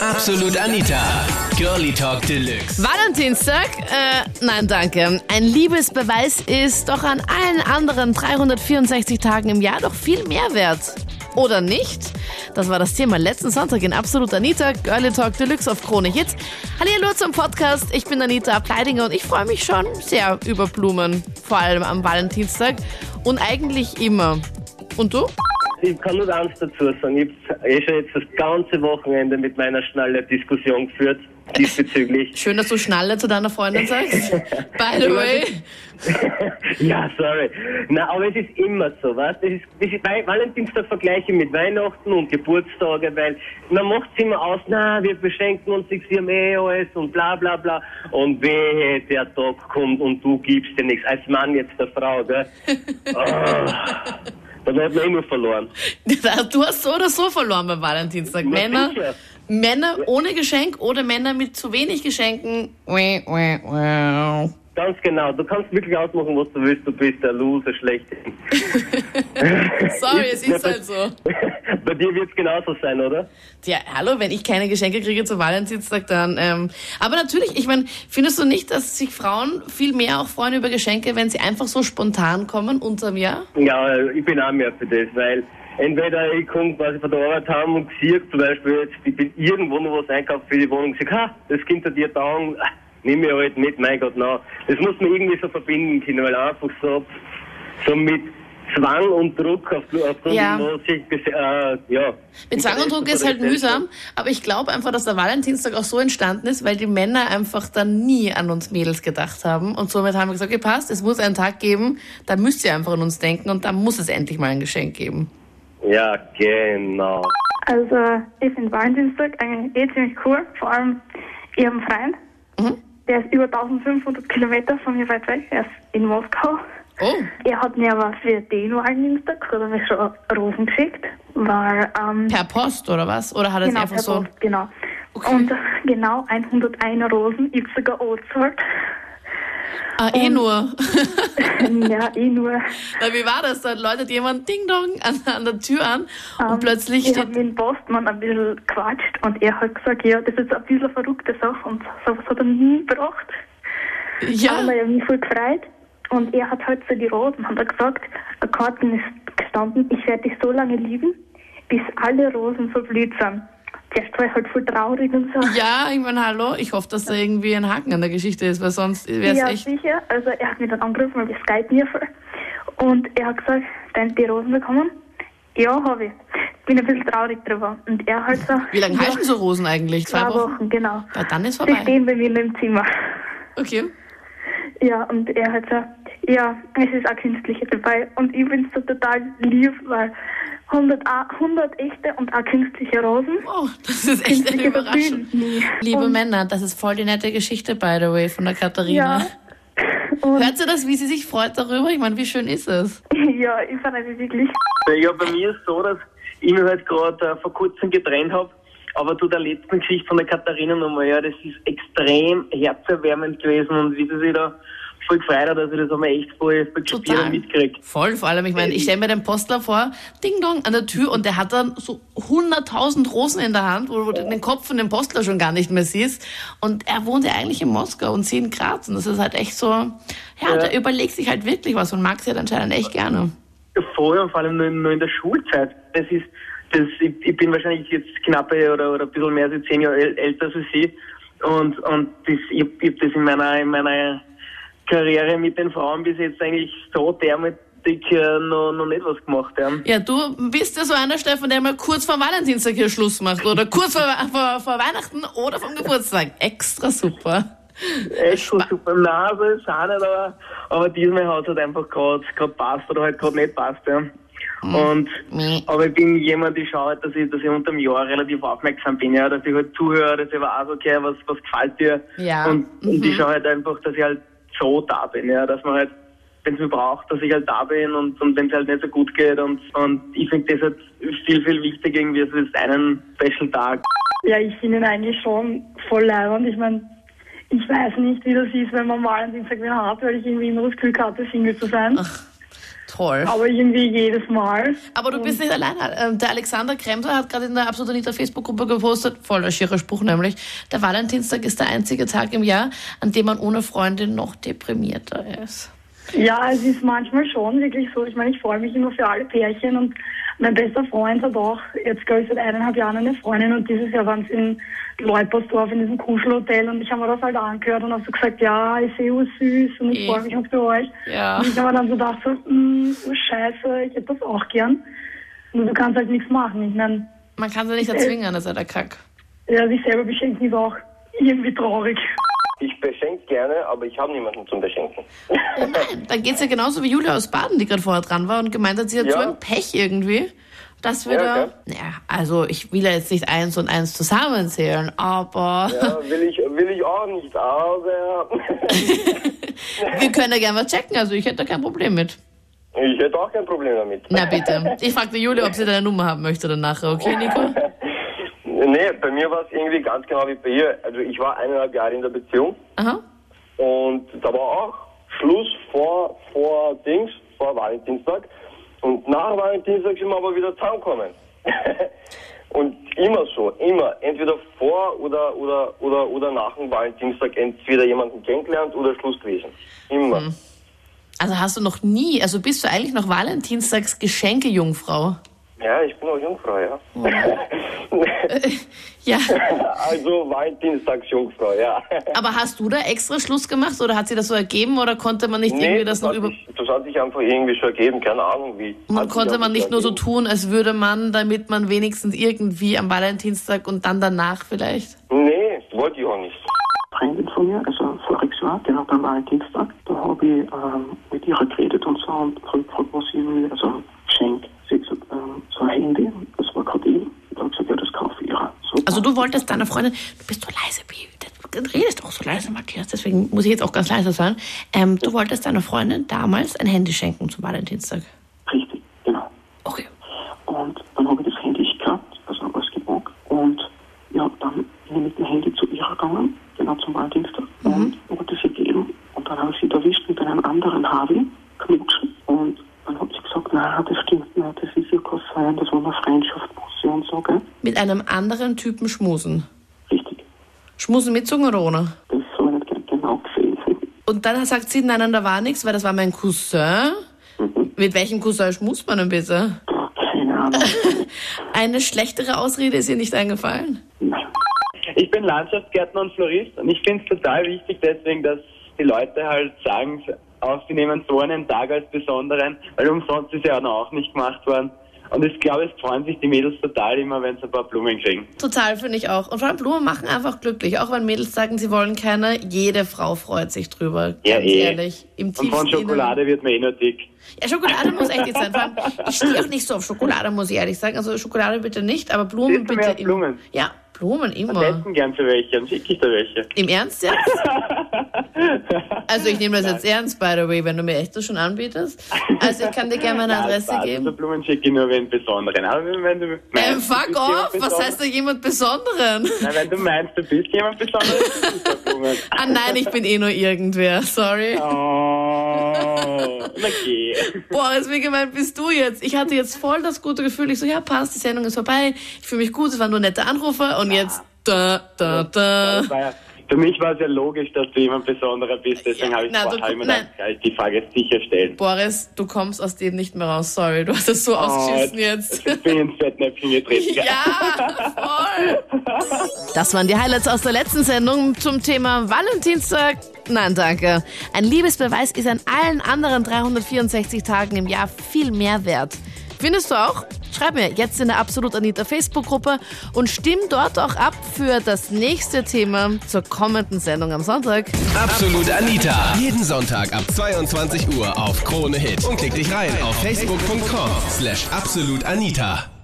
Absolut Anita. Girlie Talk Deluxe. Valentinstag? Äh, nein, danke. Ein Liebesbeweis ist doch an allen anderen 364 Tagen im Jahr doch viel mehr wert. Oder nicht? Das war das Thema letzten Sonntag in Absolut Anita, Girlie Talk Deluxe auf Krone Hits. Hallo zum Podcast. Ich bin Anita Pleidinger und ich freue mich schon sehr über Blumen. Vor allem am Valentinstag. Und eigentlich immer. Und du? Ich kann nur eins dazu sagen. Ich habe eh schon jetzt das ganze Wochenende mit meiner Schnalle Diskussion geführt diesbezüglich. Schön, dass du Schnalle zu deiner Freundin sagst. By the way. ja, sorry. Na, aber es ist immer so, was? Das ist, das ist Valentinstag vergleiche mit Weihnachten und Geburtstage, weil man macht es immer aus, na, wir beschenken uns nichts, wir haben eh alles und bla bla bla. Und wehe, der Tag kommt und du gibst dir nichts. Als Mann jetzt der Frau, gell? oh. Dann hat man immer verloren. Du hast so oder so verloren beim Valentinstag. Na, Männer, sicher. Männer ohne Geschenk oder Männer mit zu wenig Geschenken. Ganz genau. Du kannst wirklich ausmachen, was du willst. Du bist der Loser schlechthin. Sorry, es ist halt so. Bei dir wird es genauso sein, oder? Ja, hallo, wenn ich keine Geschenke kriege zu Valentinstag, dann. Ähm, aber natürlich, ich meine, findest du nicht, dass sich Frauen viel mehr auch freuen über Geschenke, wenn sie einfach so spontan kommen unterm Jahr? Ja, ich bin auch mehr für das, weil entweder ich komme quasi von der Arbeit heim und sehe zum Beispiel jetzt, ich bin irgendwo noch was einkaufen für die Wohnung und sage, ha, das Kind hat dir da, nimm mir halt mit, mein Gott, na. Das muss man irgendwie so verbinden können, weil einfach so, so mit Zwang und Druck auf, auf ja. Sich, äh, ja. Mit Zwang und Druck ist halt mühsam, aber ich glaube einfach, dass der Valentinstag auch so entstanden ist, weil die Männer einfach dann nie an uns Mädels gedacht haben und somit haben wir gesagt, okay, passt, es muss einen Tag geben, da müsst ihr einfach an uns denken und da muss es endlich mal ein Geschenk geben. Ja, genau. Also, ich finde Valentinstag eigentlich eh ziemlich cool. Vor allem, einen Freund, mhm. der ist über 1500 Kilometer von mir weit weg. Er ist in Moskau. Oh. Er hat mir aber für den er mir schon Rosen geschickt. Weil, ähm, per Post oder was? Oder hat er genau, es einfach per so? Post, genau. Okay. Und genau 101 Rosen, ich sogar angezahlt. Ah, eh nur. ja, eh nur. Na, wie war das? Da läutet jemand Ding Dong an, an der Tür an und ähm, plötzlich ich steht... Ich habe mit dem Postmann ein bisschen gequatscht und er hat gesagt, ja, das ist ein bisschen eine verrückte Sache und sowas hat er nie gebracht. Ja. Da haben mich voll gefreut. Und er hat halt so die Rosen, hat er gesagt, ein Karten ist gestanden, ich werde dich so lange lieben, bis alle Rosen verblüht sind. Zuerst war ich halt voll traurig und so. Ja, ich meine, hallo, ich hoffe, dass da irgendwie ein Haken an der Geschichte ist, weil sonst wäre es ja, echt... Ja, sicher. Also er hat mich dann angerufen, weil wir Skype mir voll. Und er hat gesagt, dein die Rosen bekommen? Ja, habe ich. Bin ein bisschen traurig drüber. Und er halt so... Wie lange ja, halten so Rosen eigentlich? Zwei, zwei Wochen? Wochen? genau. Ja, dann ist vorbei. Die stehen bei mir im Zimmer. Okay. Ja, und er hat so, ja, es ist auch künstliche dabei. Und ich bin so total lieb, weil 100, 100 echte und auch künstliche Rosen. Oh, das ist echt eine Überraschung. Liebe und Männer, das ist voll die nette Geschichte, by the way, von der Katharina. Ja. Hört sie das, wie sie sich freut darüber? Ich meine, wie schön ist es? Ja, ich fand es wirklich. Ja, bei mir ist es so, dass ich mich halt gerade äh, vor kurzem getrennt habe. Aber zu der letzten Geschichte von der Katharina nochmal, ja, das ist extrem herzerwärmend gewesen und wie sie sich da voll gefreut hat, dass ich das einmal echt voll, voll Total. mitkriegt. Voll, vor allem, ich meine, ich stelle mir den Postler vor, Ding Dong, an der Tür und der hat dann so 100.000 Rosen in der Hand, wo du den Kopf von dem Postler schon gar nicht mehr siehst. Und er wohnt ja eigentlich in Moskau und sie in Graz. Und das ist halt echt so, ja, ja. der überlegt sich halt wirklich was und mag sie halt anscheinend echt gerne. Voll und vor allem nur, nur in der Schulzeit. Das ist, das, ich, ich bin wahrscheinlich jetzt knappe oder, oder ein bisschen mehr als zehn Jahre älter als sie. Und, und das, ich, ich habe das in meiner, in meiner Karriere mit den Frauen bis jetzt eigentlich so dermaßen äh, noch, noch nicht was gemacht haben. Ja, du bist ja so einer, Stefan, der mal kurz vor Valentinstag hier Schluss macht oder kurz vor, vor, vor Weihnachten oder vom Geburtstag. Extra super. Extra super. Nein, so ist auch nicht, aber, aber diesmal hat es halt einfach gerade passt oder halt gerade nicht passt. Ja. Mhm. Und, mhm. aber ich bin jemand, ich schaue halt, dass ich, dass ich unter dem Jahr relativ aufmerksam bin, ja, dass ich halt zuhöre, dass ich weiß, okay, was, was gefällt dir. Ja. Und, mhm. und ich schaue halt einfach, dass ich halt so da bin, ja, dass man halt, wenn es mir braucht, dass ich halt da bin und, und wenn es halt nicht so gut geht und, und ich finde das halt viel, viel wichtiger irgendwie als einen Special Tag. Ja, ich finde ihn eigentlich schon voll leibend. Ich meine, ich weiß nicht, wie das ist, wenn man mal einen Dienstag wieder hat, weil ich irgendwie immer das Glück hatte, Single zu sein. Ach. Voll. Aber irgendwie jedes Mal. Aber du bist nicht allein. Ähm, der Alexander Kremser hat gerade in der Absolut Anita Facebook-Gruppe gepostet, voller schierer Spruch nämlich, der Valentinstag ist der einzige Tag im Jahr, an dem man ohne Freundin noch deprimierter ist. Ja, es ist manchmal schon wirklich so. Ich meine, ich freue mich immer für alle Pärchen und mein bester Freund hat auch jetzt, glaube ich, seit eineinhalb Jahren eine Freundin und dieses Jahr waren sie in Leupersdorf in diesem Kuschelhotel und ich habe mir das halt angehört und habe so gesagt, ja, ich sehe was süß und ich freue mich für euch. Ja. Und ich habe mir dann so gedacht, so, mh, oh scheiße, ich hätte das auch gern. Und du kannst halt nichts machen. Ich meine, Man kann sie nicht erzwingen, das ist ja der Kack. ja, sich selber beschenken ist auch irgendwie traurig. Ich beschenke gerne, aber ich habe niemanden zum Beschenken. Oh nein, dann geht's ja genauso wie Julia aus Baden, die gerade vorher dran war und gemeint hat, sie hat Ja. so ein Pech irgendwie. Dass wir Ja, da, okay. ja, also ich will ja jetzt nicht eins und eins zusammenzählen, aber Ja, will ich, will ich auch nicht, aber wir können ja gerne was checken, also ich hätte da kein Problem mit. ich hätte auch kein Problem damit. Na bitte. Ich fragte Julia, ob sie deine Nummer haben möchte dann nachher, okay, Nico? Nee, bei mir war es irgendwie ganz genau wie bei ihr. Also ich war eineinhalb Jahre in der Beziehung Aha. und da war auch Schluss vor, vor Dings, vor Valentinstag. Und nach Valentinstag sind wir aber wieder zusammengekommen. und immer so, immer, entweder vor oder, oder, oder, oder nach dem Valentinstag entweder jemanden kennengelernt oder Schluss gewesen. Immer. Also hast du noch nie, also bist du eigentlich noch Valentinstags Geschenke-Jungfrau? Ja, ich bin auch Jungfrau, ja. Ja. also Valentinstagsjungfrau, ja. Aber hast du da extra Schluss gemacht oder hat sie das so ergeben oder konnte man nicht Nee, irgendwie das noch hat über... sich, das hat sich einfach irgendwie schon ergeben, keine Ahnung wie. Man konnte man nicht nur so tun, als würde man, damit man wenigstens irgendwie am Valentinstag und dann danach vielleicht. Nee, wollte ich auch nicht. Freundin von mir, also voriges Jahr, genau beim Valentinstag, da habe ich ähm, mit ihr geredet und so und was sie mir also schenkt. Sie hat gesagt, ähm, so ein Handy, das war gerade eben. Da habe gesagt, ja, das kaufe ich. So, Also du wolltest deiner Freundin, du bist so leise, Baby, du redest auch so leise, Matthias, deswegen muss ich jetzt auch ganz leise sein. Ähm, du wolltest deiner Freundin damals ein Handy schenken zum Valentinstag. Richtig, genau. Okay. Und dann habe ich das Handy gehabt, also alles gepackt. Und ja, dann bin ich mit dem Handy zu ihr gegangen, genau zum Valentinstag. Und habe das ihr gegeben. Und dann habe ich sie erwischt mit einem anderen Harvey, knutschen. Und dann nein, das stimmt nicht, das ist ja kein Sein, das war eine Freundschaftsbusse und so, gell? Mit einem anderen Typen schmusen. Richtig. Schmusen mit Zunge oder ohne? Das habe ich nicht gen- genau gesehen. Und dann sagt sie, nein, nein, da war nichts, weil das war mein Cousin. Mit welchem Cousin schmust man denn bitte? Boah, Keine Ahnung. Eine schlechtere Ausrede ist ihr nicht eingefallen? Nein. Ich bin Landschaftsgärtner und Florist und ich finde es total wichtig deswegen, dass die Leute halt sagen, auch sie nehmen so einen Tag als besonderen, weil umsonst ist ja auch nicht gemacht worden. Und ich glaube, es freuen sich die Mädels total immer, wenn sie ein paar Blumen kriegen. Total, finde ich auch. Und vor allem Blumen machen einfach glücklich. Auch wenn Mädels sagen, sie wollen keine, jede Frau freut sich drüber. Ja, ganz eh. ehrlich. Im Und von Schokolade wird man eh nur dick. Ja, Schokolade muss echt nicht sein. Vor allem, ich stehe auch nicht so auf Schokolade, muss ich ehrlich sagen. Also Schokolade bitte nicht, aber Blumen bitte mehr. Blumen? Ja, Blumen immer. besten gern für welche, dann schicke ich da welche. Im Ernst jetzt? Also ich nehme das jetzt ernst, by the way, wenn du mir echt das schon anbietest. Also ich kann dir gerne meine Nein, Adresse Spaß. geben. Also Blumen schicke ich nur wen Besonderen. Aber wenn, du Ähm, meinst, du fuck off, was heißt da jemand Besonderen? Nein, wenn du meinst, du bist jemand Besonderes. Ah nein, ich bin eh nur irgendwer, sorry. Oh, na geh. Boris, wie gemeint bist du jetzt? Ich hatte jetzt voll das gute Gefühl. Ich so, ja, passt, die Sendung ist vorbei. Ich fühle mich gut, es waren nur nette Anrufe. Und jetzt, da, da, da. Das für mich war es ja logisch, dass du jemand Besonderer bist, deswegen Ja, habe ich, na, vor- du- nein. gedacht, die Frage jetzt sicherstellen. Boris, du kommst aus dem nicht mehr raus. Sorry, du hast es so ausgeschissen jetzt. Ich bin ins Fettnäpfchen getreten. Ja, voll. Das waren die Highlights aus der letzten Sendung zum Thema Valentinstag. Nein, danke. Ein Liebesbeweis ist an allen anderen 364 Tagen im Jahr viel mehr wert. Findest du auch? Schreib mir jetzt in der Absolut Anita Facebook-Gruppe und stimm dort auch ab für das nächste Thema zur kommenden Sendung am Sonntag. Absolut Anita. Jeden Sonntag ab 22 Uhr auf Krone Hit. Und klick dich rein auf facebook.com slash absolutanita.